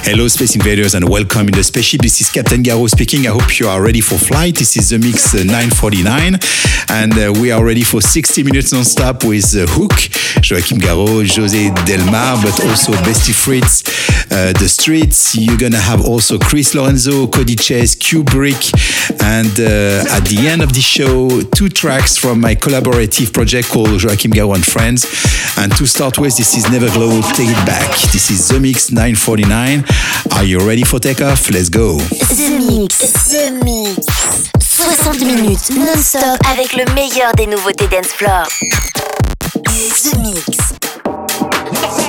Hello, Space Invaders, and welcome in the spaceship. This is Captain Garraud speaking. I hope you are ready for flight. This is the Mix uh, 949, and uh, we are ready for 60 minutes non-stop with uh, Hook, Joachim Garraud, Jose De Mara, but also Besty Fritz, uh, The Streets. You're gonna have also Chris Lorenzo, Cody Chase, Cuebrick, and uh, at the end of the show, two tracks from my collaborative project called Joachim Garraud and Friends. And to start with, this is NEVERGLOW, Take It Back. This is The Mix 949. Are you ready for takeoff? Let's go. The Mix. The Mix. 60 minutes non-stop avec le meilleur des nouveautés dance floor. The Mix.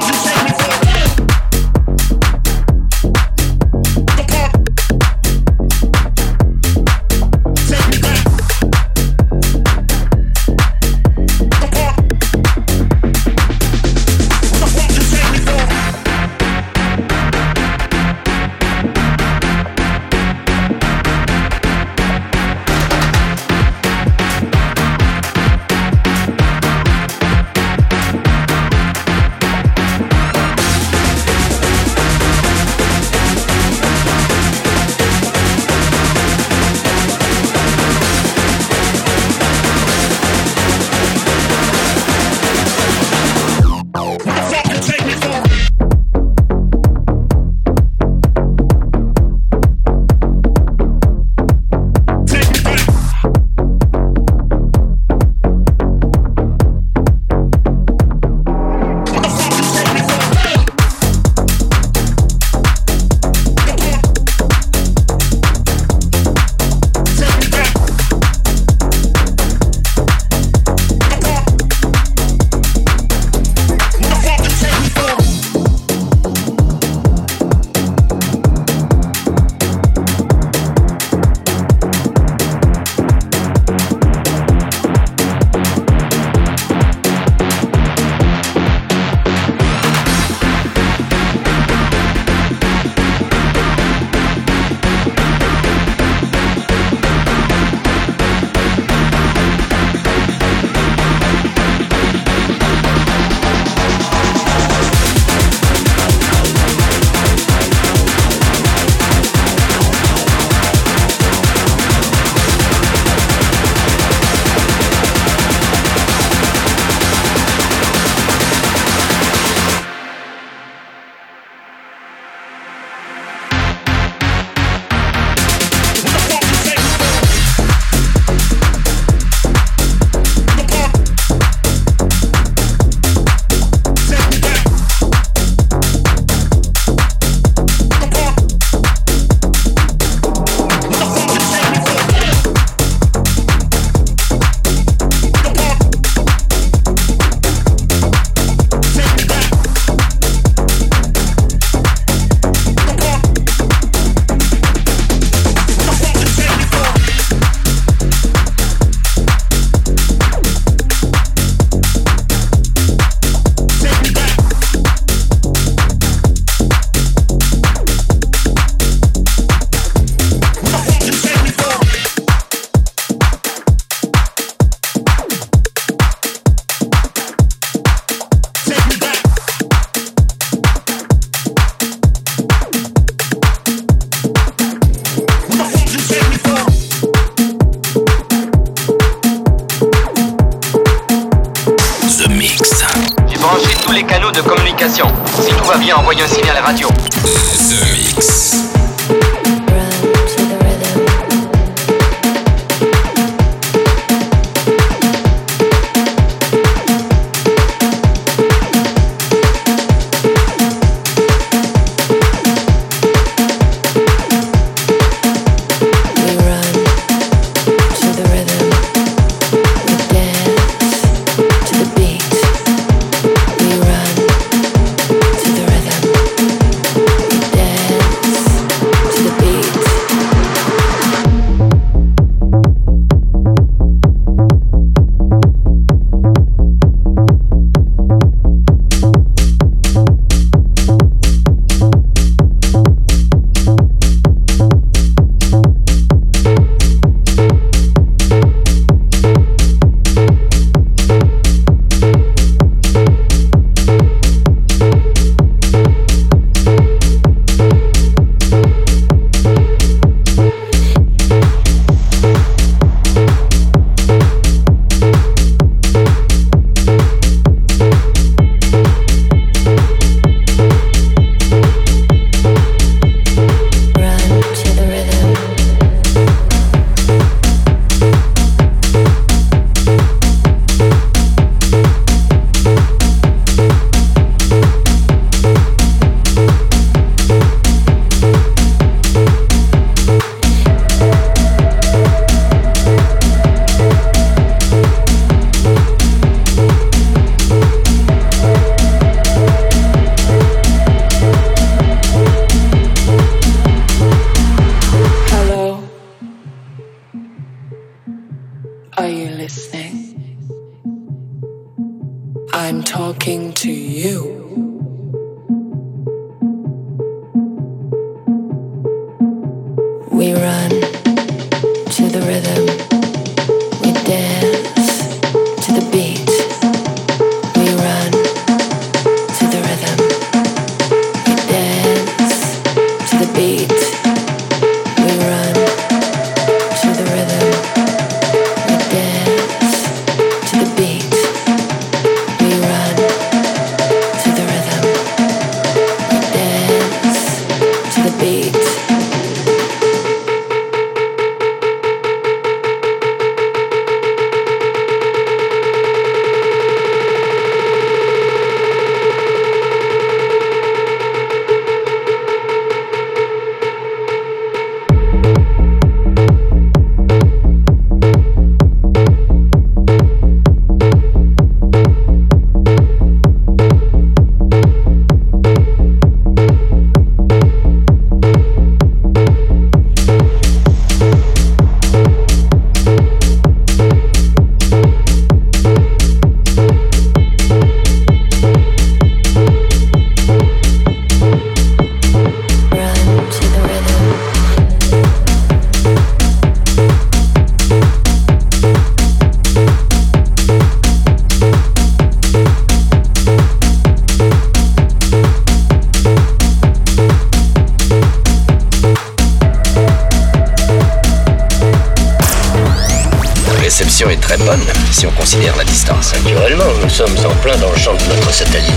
sommes en plein dans le champ de notre satellite.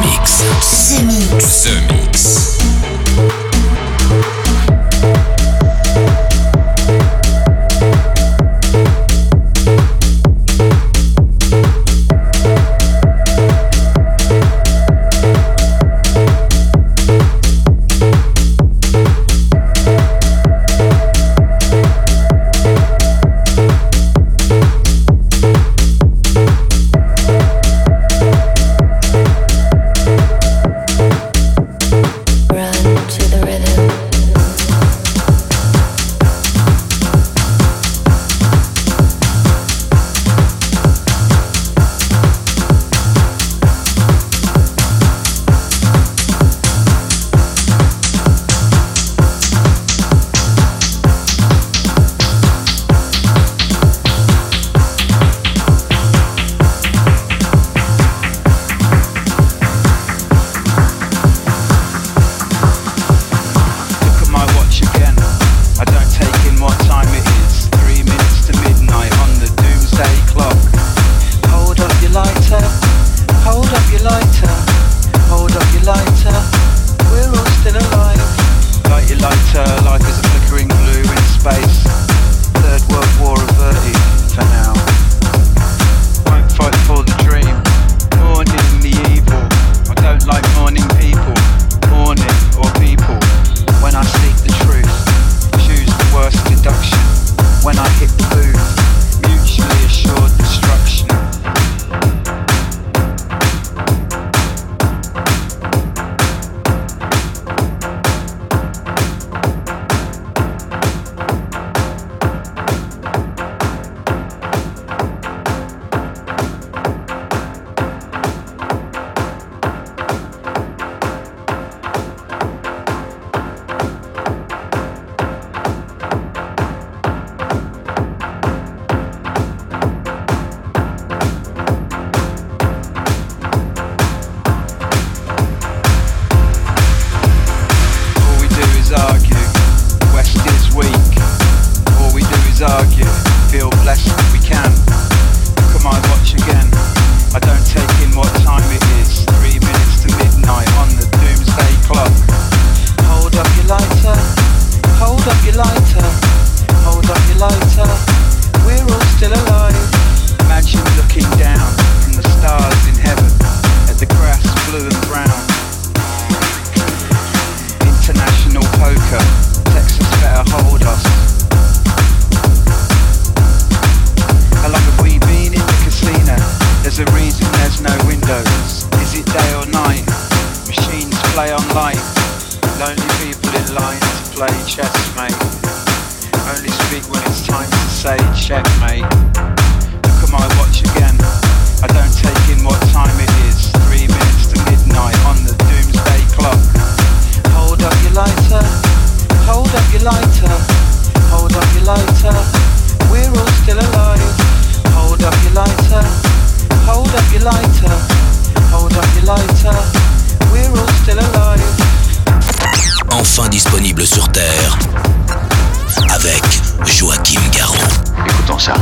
Mix. Mix. Lonely people in line to play chess, mate. Only speak when it's time to say checkmate. Look at my watch again. I don't take in what time it is. Three minutes to midnight on the doomsday clock. Hold up your lighter. Hold up your lighter. Hold up your lighter. We're all still alive. Hold up your lighter. Hold up your lighter. Hold up your lighter. We're all still alive. enfin disponible sur Terre avec Joachim Garraud. Écoutons ça.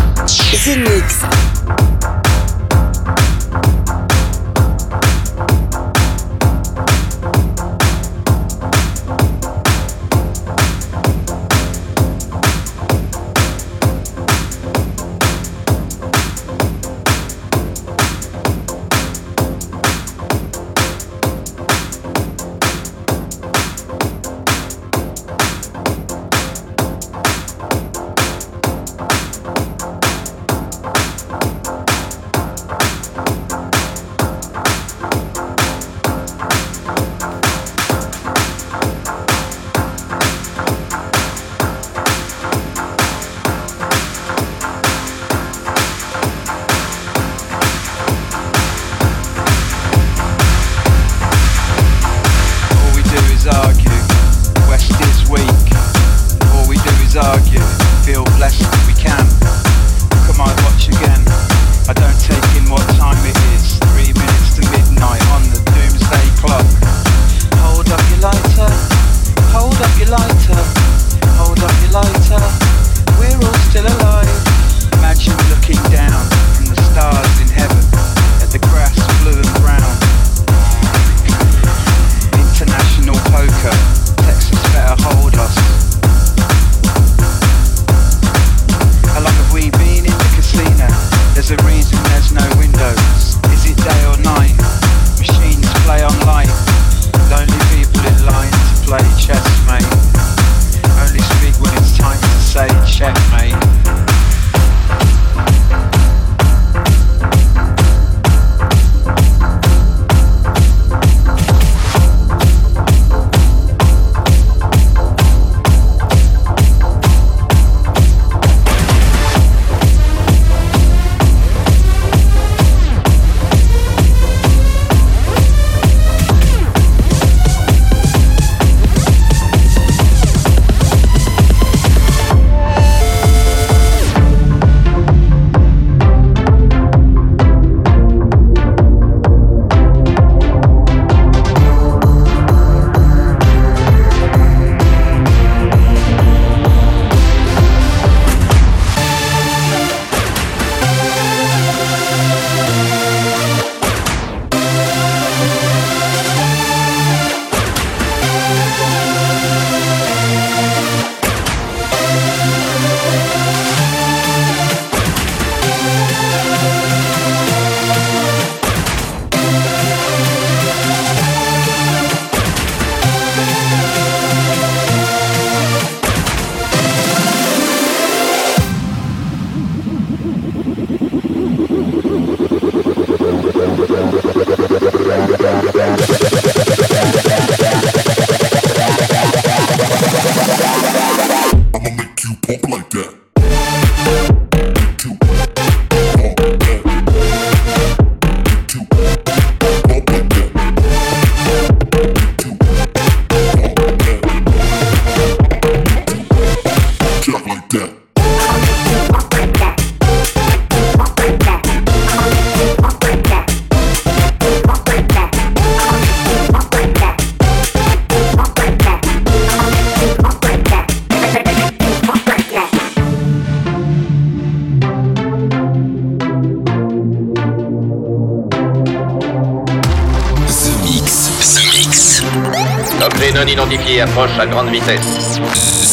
approche à grande vitesse.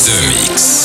The Mix.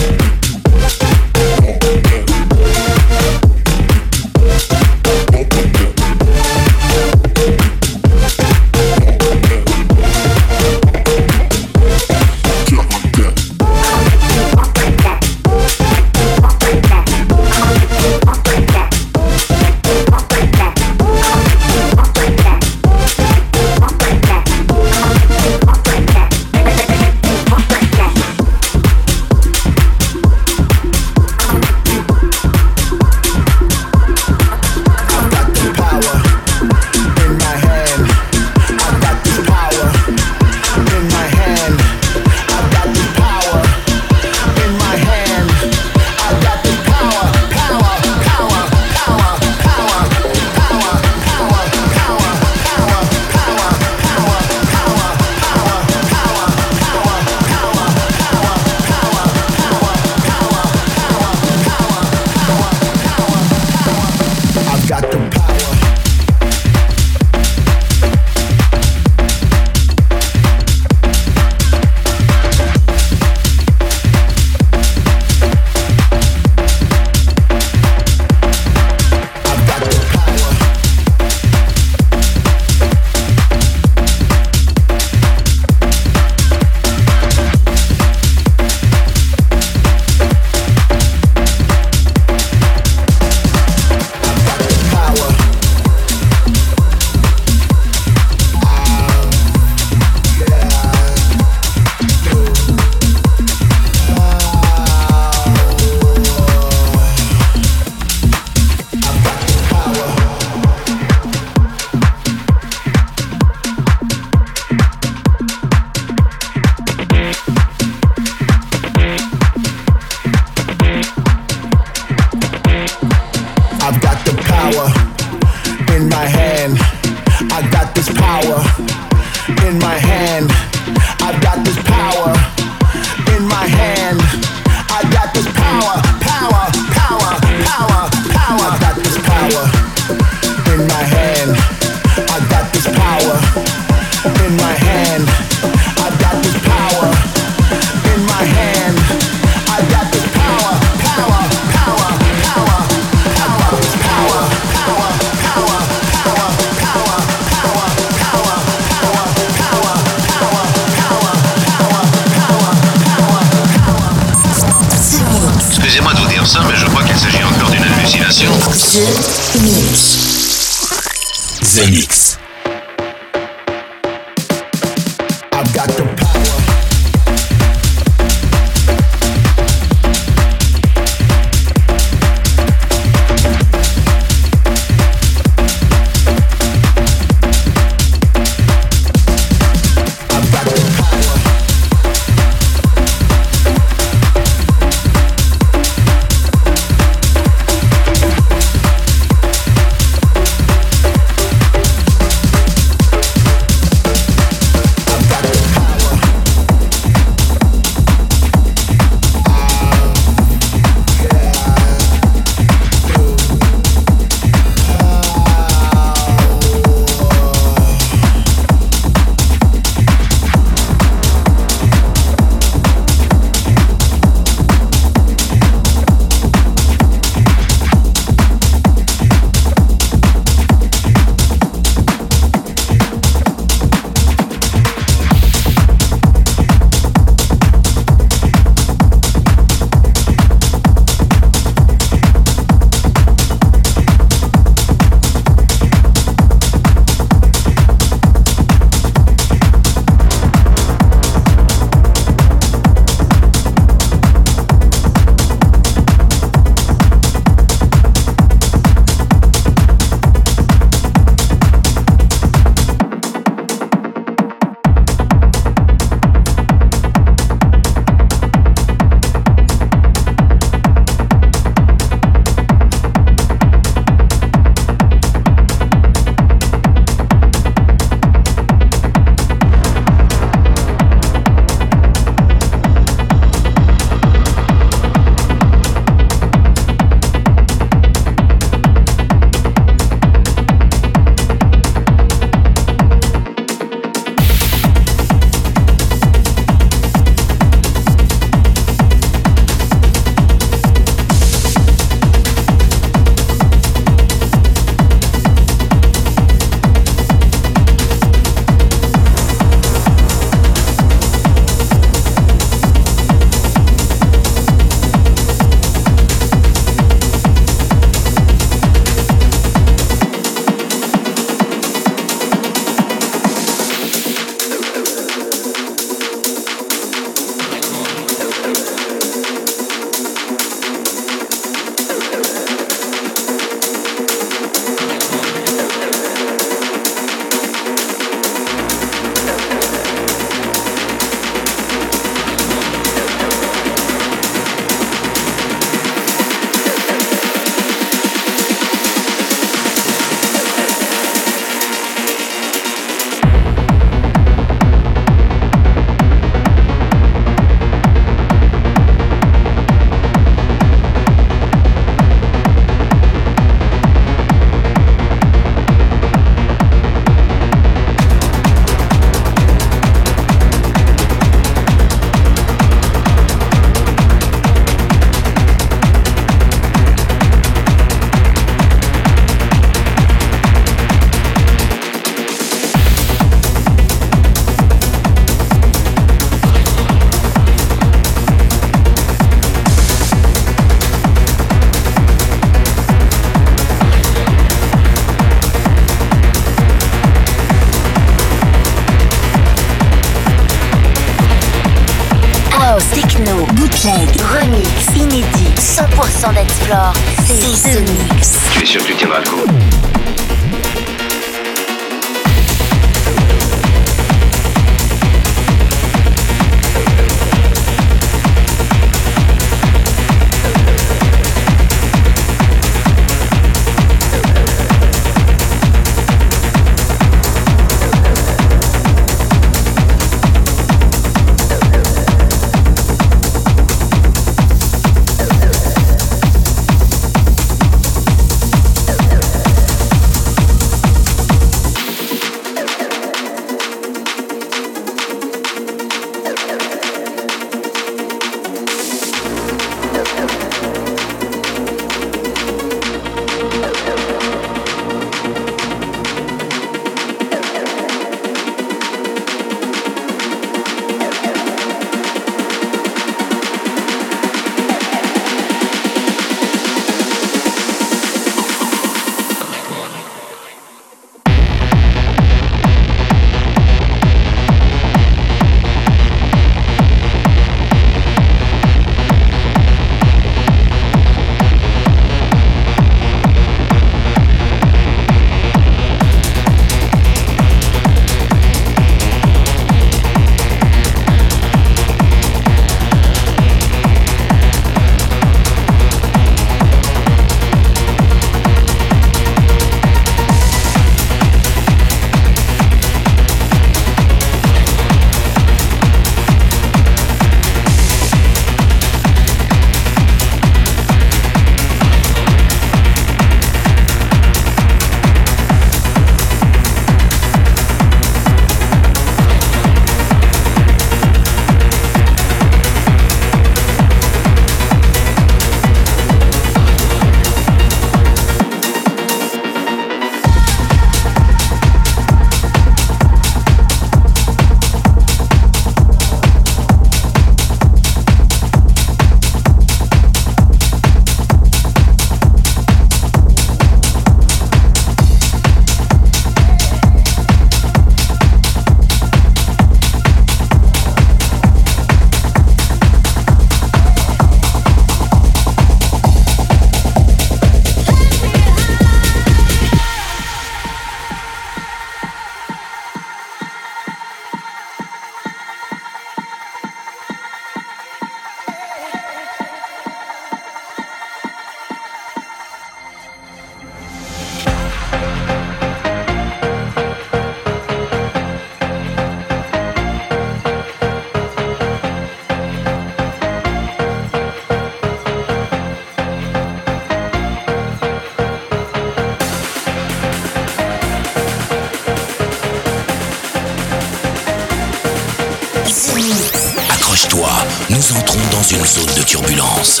Dépêche-toi, nous entrons dans une zone de turbulence.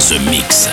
The Mix.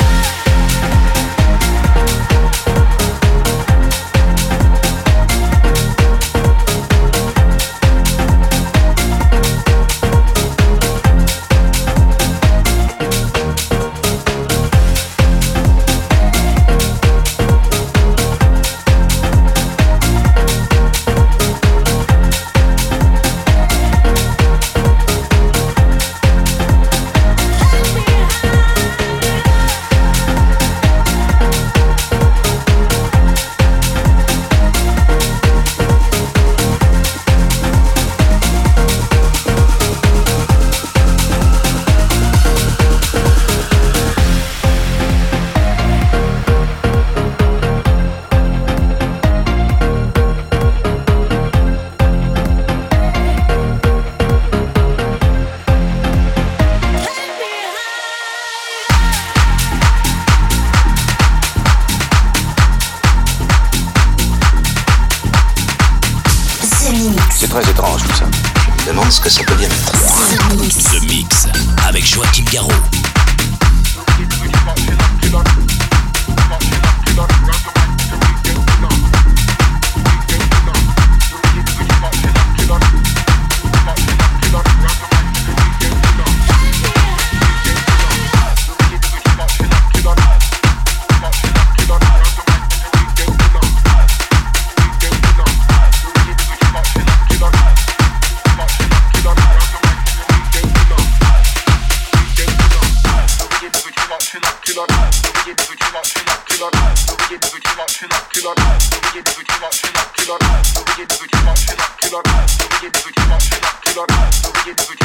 love. Get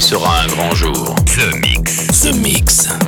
sera un grand jour. The Mix. The Mix.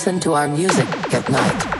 Listen to our music at night.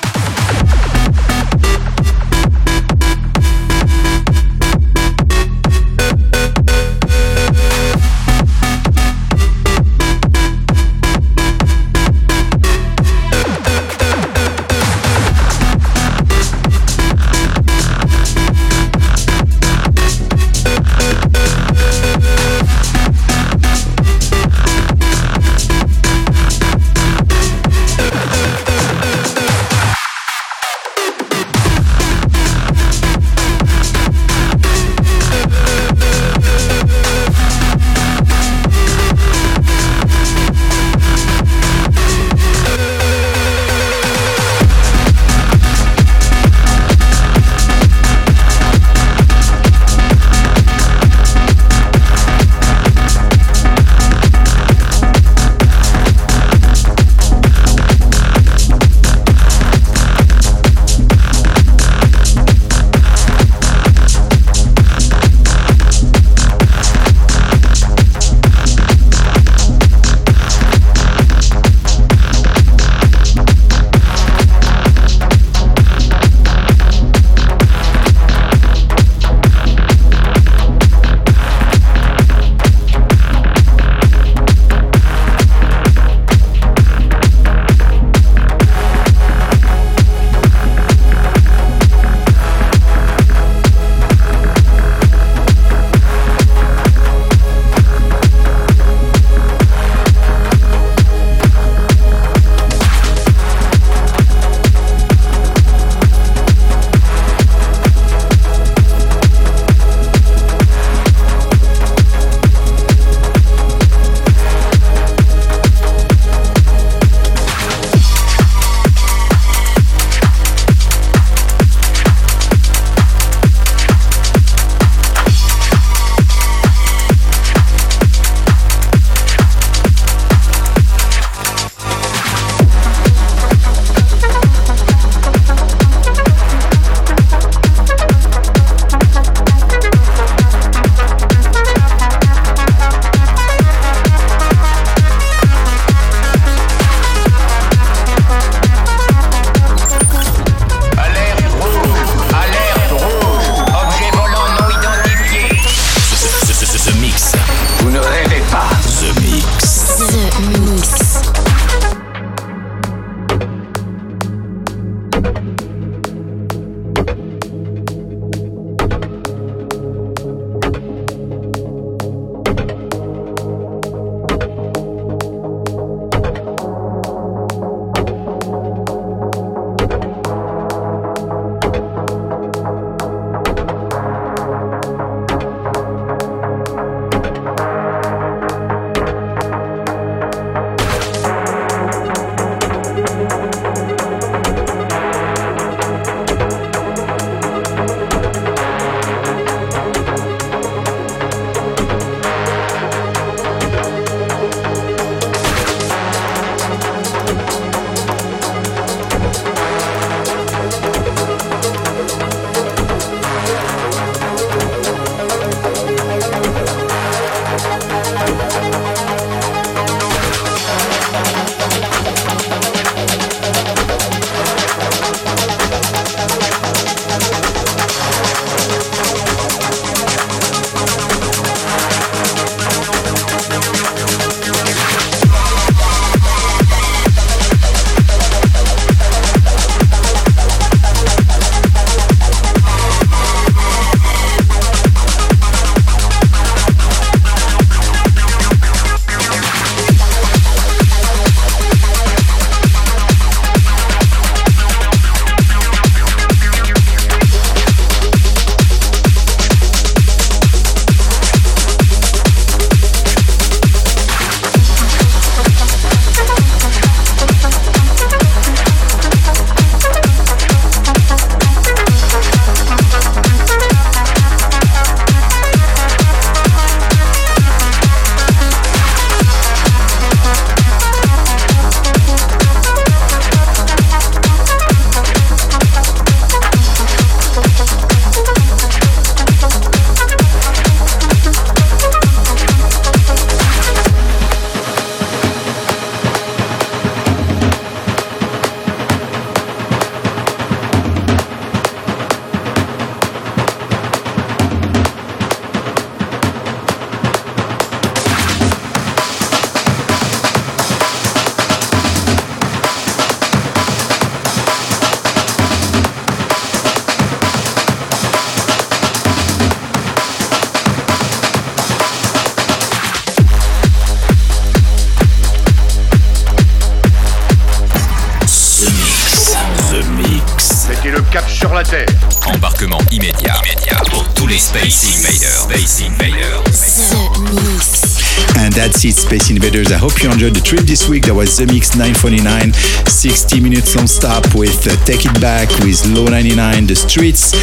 100. The trip this week, that was Zemixx 949, 60 minutes long. Stop with uh, Take It Back, with LO'99, The Streets,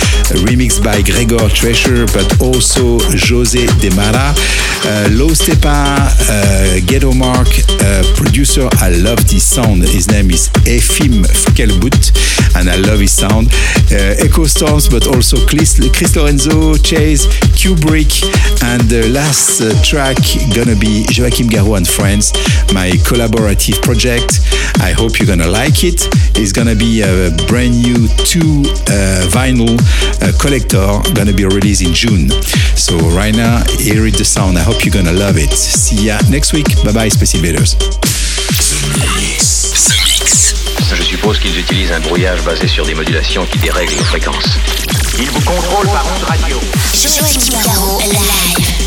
remixed by Gregor Tresher, but also Jose De Mara, uh, Low Steppa, uh, Geto Mark, uh, producer, I love this sound. His name is Efim Kerbut, and I love his sound. Uh, EchoStorms, but also Chris, Chris Lorenzo, Chase, Cuebrick, and the last uh, track gonna be Joachim Garraud and Friends my collaborative project. I hope you're gonna like it. It's gonna be a brand new two uh, vinyl uh, collector, gonna be released in June. So right now, here is the sound. I hope you're gonna love it. See ya next week. Bye bye, Space Invaders. Je suppose qu'ils utilisent un brouillage basé sur des modulations qui dérèglent nos fréquences. Ils vous contrôlent par onde radio. Joachim Garraud, live.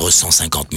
perdre 150